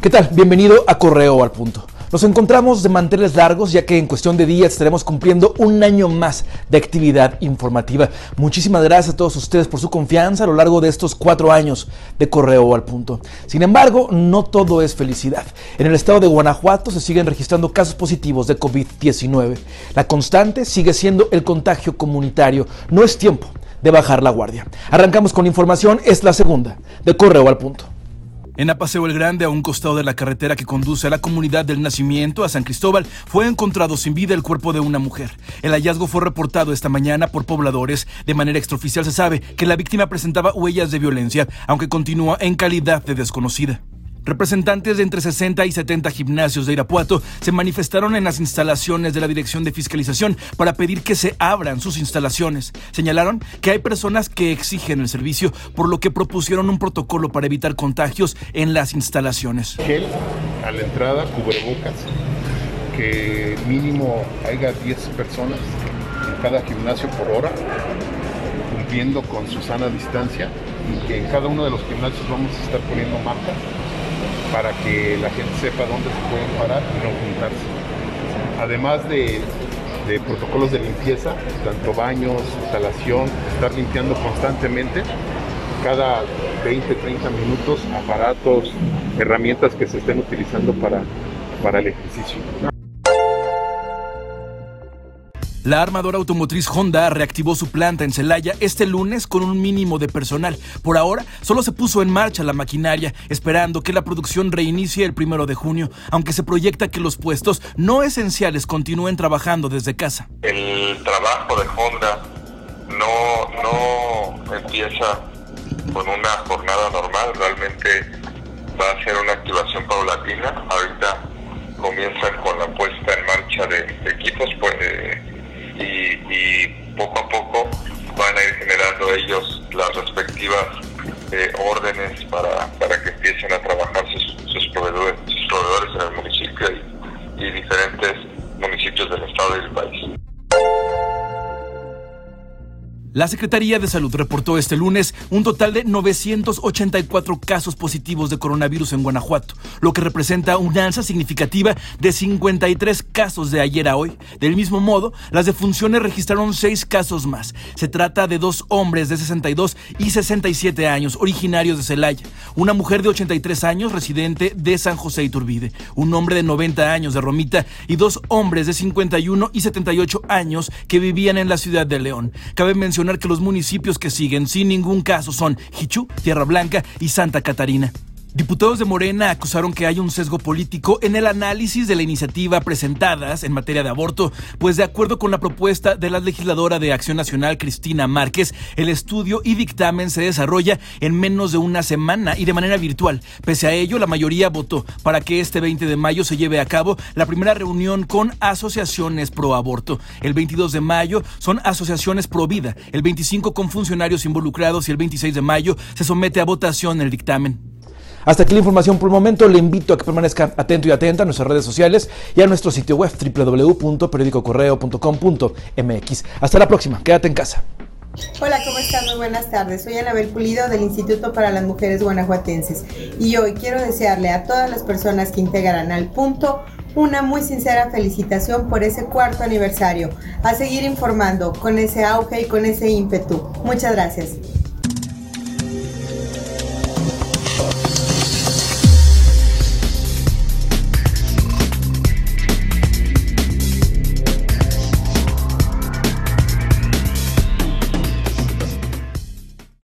¿Qué tal? Bienvenido a Correo al Punto. Nos encontramos de manteles largos ya que en cuestión de días estaremos cumpliendo un año más de actividad informativa. Muchísimas gracias a todos ustedes por su confianza a lo largo de estos cuatro años de Correo al Punto. Sin embargo, no todo es felicidad. En el estado de Guanajuato se siguen registrando casos positivos de COVID-19. La constante sigue siendo el contagio comunitario. No es tiempo de bajar la guardia. Arrancamos con información, es la segunda de Correo al Punto. En Apaseo el Grande, a un costado de la carretera que conduce a la comunidad del nacimiento, a San Cristóbal, fue encontrado sin vida el cuerpo de una mujer. El hallazgo fue reportado esta mañana por pobladores. De manera extraoficial se sabe que la víctima presentaba huellas de violencia, aunque continúa en calidad de desconocida. Representantes de entre 60 y 70 gimnasios de Irapuato se manifestaron en las instalaciones de la Dirección de Fiscalización para pedir que se abran sus instalaciones. Señalaron que hay personas que exigen el servicio, por lo que propusieron un protocolo para evitar contagios en las instalaciones. Gel a la entrada, cubrebocas, que mínimo haya 10 personas en cada gimnasio por hora, cumpliendo con su sana distancia y que en cada uno de los gimnasios vamos a estar poniendo marcas para que la gente sepa dónde se pueden parar y no juntarse. Además de, protocolos de limpieza, tanto baños, instalación, estar limpiando constantemente, cada 20, 30 minutos, aparatos, herramientas que se estén utilizando para, para el ejercicio. La armadora automotriz Honda reactivó su planta en Celaya este lunes con un mínimo de personal. Por ahora, solo se puso en marcha la maquinaria, esperando que la producción reinicie el primero de junio, aunque se proyecta que los puestos no esenciales continúen trabajando desde casa. El trabajo de Honda no, no empieza con una jornada normal, realmente va a ser una activación paulatina. Poco a poco La Secretaría de Salud reportó este lunes un total de 984 casos positivos de coronavirus en Guanajuato, lo que representa una alza significativa de 53 casos de ayer a hoy. Del mismo modo, las defunciones registraron 6 casos más. Se trata de dos hombres de 62 y 67 años, originarios de Celaya, una mujer de 83 años, residente de San José Iturbide, un hombre de 90 años de Romita y dos hombres de 51 y 78 años que vivían en la ciudad de León. Cabe mencionar que los municipios que siguen sin ningún caso son Jichú, Tierra Blanca y Santa Catarina. Diputados de Morena acusaron que hay un sesgo político en el análisis de la iniciativa presentadas en materia de aborto, pues de acuerdo con la propuesta de la legisladora de Acción Nacional Cristina Márquez, el estudio y dictamen se desarrolla en menos de una semana y de manera virtual. Pese a ello, la mayoría votó para que este 20 de mayo se lleve a cabo la primera reunión con asociaciones pro aborto. El 22 de mayo son asociaciones pro vida, el 25 con funcionarios involucrados y el 26 de mayo se somete a votación el dictamen. Hasta aquí la información por el momento. Le invito a que permanezca atento y atenta a nuestras redes sociales y a nuestro sitio web www.periodicocorreo.com.mx. Hasta la próxima. Quédate en casa. Hola, ¿cómo están? Muy buenas tardes. Soy Anabel Pulido del Instituto para las Mujeres Guanajuatenses y hoy quiero desearle a todas las personas que integran al punto una muy sincera felicitación por ese cuarto aniversario. A seguir informando con ese auge y con ese ímpetu. Muchas gracias.